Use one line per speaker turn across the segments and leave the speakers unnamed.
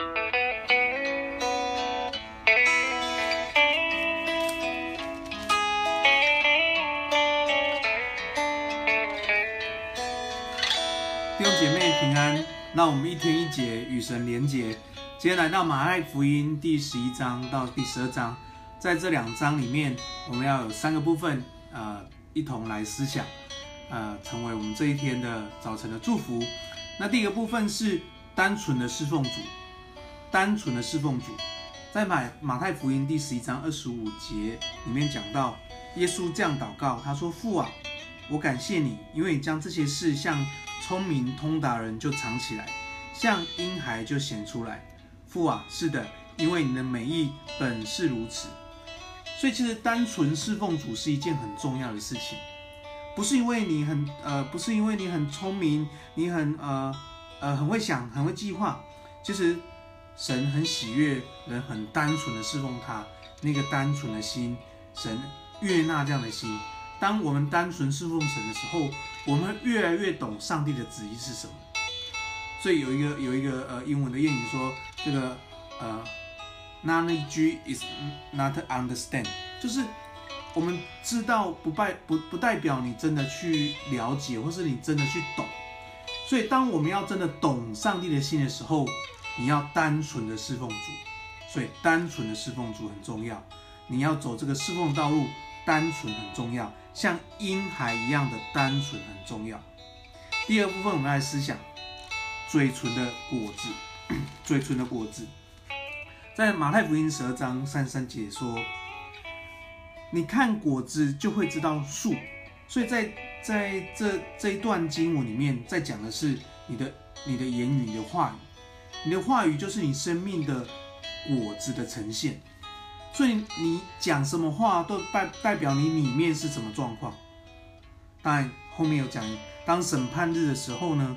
弟兄姐妹平安，那我们一天一节与神连结。今天来到马太福音第十一章到第十二章，在这两章里面，我们要有三个部分，呃，一同来思想，呃，成为我们这一天的早晨的祝福。那第一个部分是单纯的侍奉主，单纯的侍奉主，在马马太福音第十一章二十五节里面讲到，耶稣这样祷告，他说：“父啊，我感谢你，因为你将这些事向。”聪明通达人就藏起来，像婴孩就显出来。父啊，是的，因为你的美意本是如此。所以，其实单纯侍奉主是一件很重要的事情，不是因为你很呃，不是因为你很聪明，你很呃呃很会想，很会计划。其实，神很喜悦人很单纯的侍奉他，那个单纯的心，神悦纳这样的心。当我们单纯侍奉神的时候，我们越来越懂上帝的旨意是什么。所以有一个有一个呃英文的谚语说，这个呃 knowledge is not understand，就是我们知道不代不不代表你真的去了解，或是你真的去懂。所以当我们要真的懂上帝的心的时候，你要单纯的侍奉主。所以单纯的侍奉主很重要，你要走这个侍奉道路。单纯很重要，像婴孩一样的单纯很重要。第二部分，我们来思想嘴唇的果子。嘴唇的果子，在马太福音十二章三三节说：“你看果子就会知道树。”所以在在这这一段经文里面，在讲的是你的你的言语、你的话语，你的话语就是你生命的果子的呈现。所以你讲什么话都代代表你里面是什么状况。当然后面有讲，当审判日的时候呢，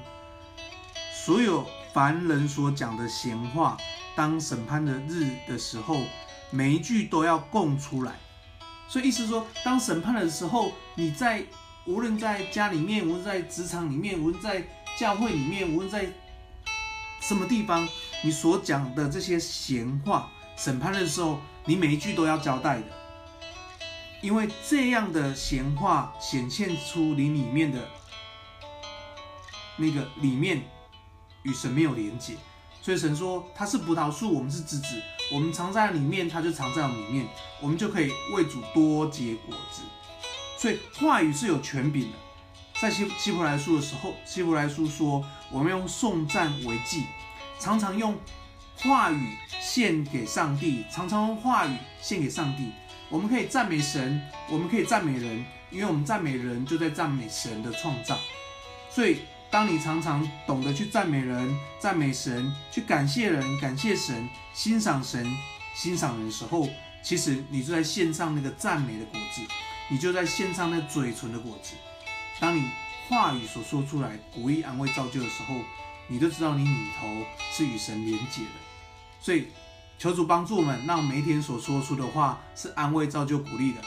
所有凡人所讲的闲话，当审判的日的时候，每一句都要供出来。所以意思说，当审判的时候，你在无论在家里面，无论在职场里面，无论在教会里面，无论在什么地方，你所讲的这些闲话，审判的时候。你每一句都要交代的，因为这样的闲话显现出你里面的那个里面与神没有连接，所以神说他是葡萄树，我们是枝子，我们藏在里面，他就藏在里面，我们就可以为主多结果子。所以话语是有权柄的，在希希伯来书的时候，希伯来书说我们用颂赞为祭，常常用。话语献给上帝，常常用话语献给上帝。我们可以赞美神，我们可以赞美人，因为我们赞美人就在赞美神的创造。所以，当你常常懂得去赞美人、赞美神，去感谢人、感谢神、欣赏神、欣赏人的时候，其实你就在献上那个赞美的果子，你就在献上那嘴唇的果子。当你话语所说出来，鼓励、安慰、造就的时候，你就知道你里头是与神连结的，所以求主帮助我们，让每一天所说出的话是安慰、造就、鼓励的；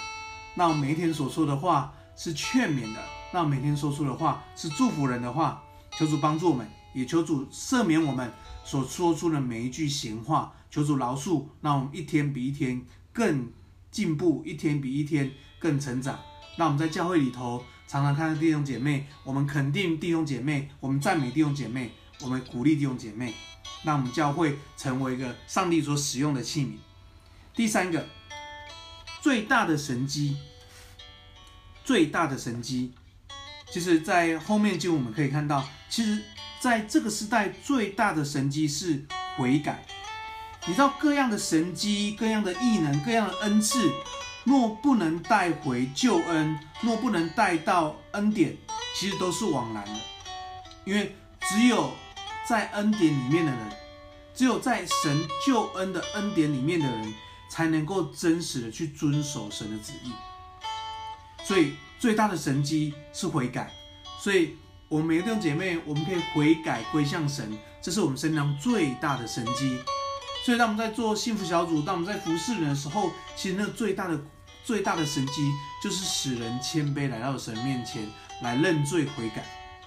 让每一天所说的话是劝勉的；让每天说出的话是祝福人的话。求主帮助我们，也求主赦免我们所说出的每一句闲话。求主饶恕，让我们一天比一天更进步，一天比一天更成长。让我们在教会里头常常看到弟兄姐妹，我们肯定弟兄姐妹，我们赞美弟兄姐妹。我们鼓励弟兄姐妹，让我们教会成为一个上帝所使用的器皿。第三个，最大的神迹，最大的神迹，其实，在后面就我们可以看到，其实在这个时代最大的神迹是悔改。你知道各样的神迹、各样的异能、各样的恩赐，若不能带回救恩，若不能带到恩典，其实都是枉然的，因为只有。在恩典里面的人，只有在神救恩的恩典里面的人，才能够真实的去遵守神的旨意。所以最大的神迹是悔改。所以，我们每个弟兄姐妹，我们可以悔改归向神，这是我们身上最大的神迹。所以，当我们在做幸福小组，当我们在服侍人的时候，其实那最大的、最大的神迹，就是使人谦卑来到神面前来认罪悔改。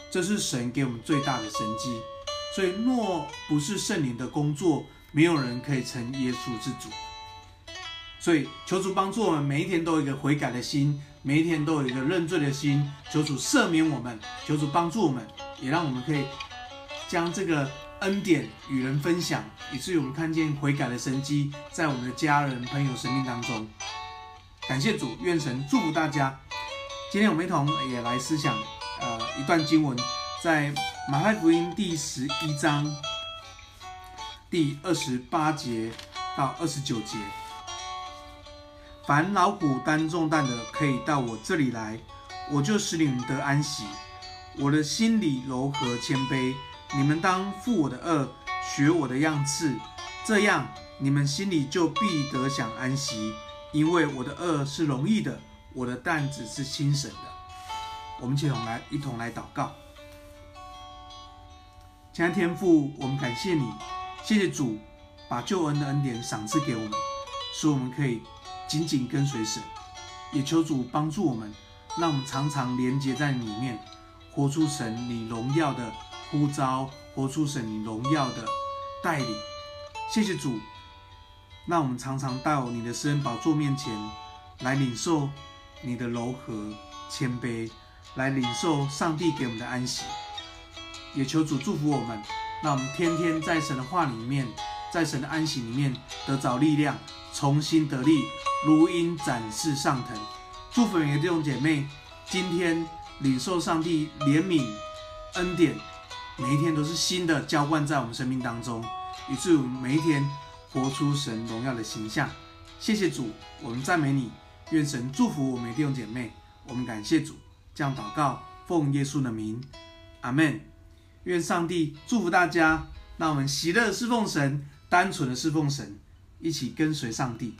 这是神给我们最大的神迹。所以，若不是圣灵的工作，没有人可以称耶稣之主。所以，求主帮助我们，每一天都有一个悔改的心，每一天都有一个认罪的心。求主赦免我们，求主帮助我们，也让我们可以将这个恩典与人分享，以至于我们看见悔改的神迹在我们的家人朋友生命当中。感谢主，愿神祝福大家。今天我们一同也来思想，呃，一段经文，在马太福音第十一章第二十八节到二十九节。凡劳苦担重担的，可以到我这里来，我就使你们得安息。我的心里柔和谦卑，你们当负我的轭，学我的样式，这样你们心里就必得享安息。因为我的轭是容易的，我的担子是轻省的。我们一同来一同来祷告。亲爱天父，我们感谢你，谢谢主把救恩的恩典赏赐给我们，使我们可以紧紧跟随神。也求主帮助我们，让我们常常连接在里面，活出神你荣耀的呼召，活出神你荣耀的带领。谢谢主。让我们常常到你的施恩宝座面前来领受你的柔和谦卑，来领受上帝给我们的安息。也求主祝福我们，让我们天天在神的话里面，在神的安息里面得着力量，重新得力，如鹰展翅上腾。祝福每个弟兄姐妹，今天领受上帝怜悯恩典，每一天都是新的浇灌在我们生命当中，以至于每一天。活出神荣耀的形象，谢谢主，我们赞美你，愿神祝福我们弟兄姐妹，我们感谢主，这样祷告，奉耶稣的名，阿门。愿上帝祝福大家，让我们喜乐侍奉神，单纯的侍奉神，一起跟随上帝。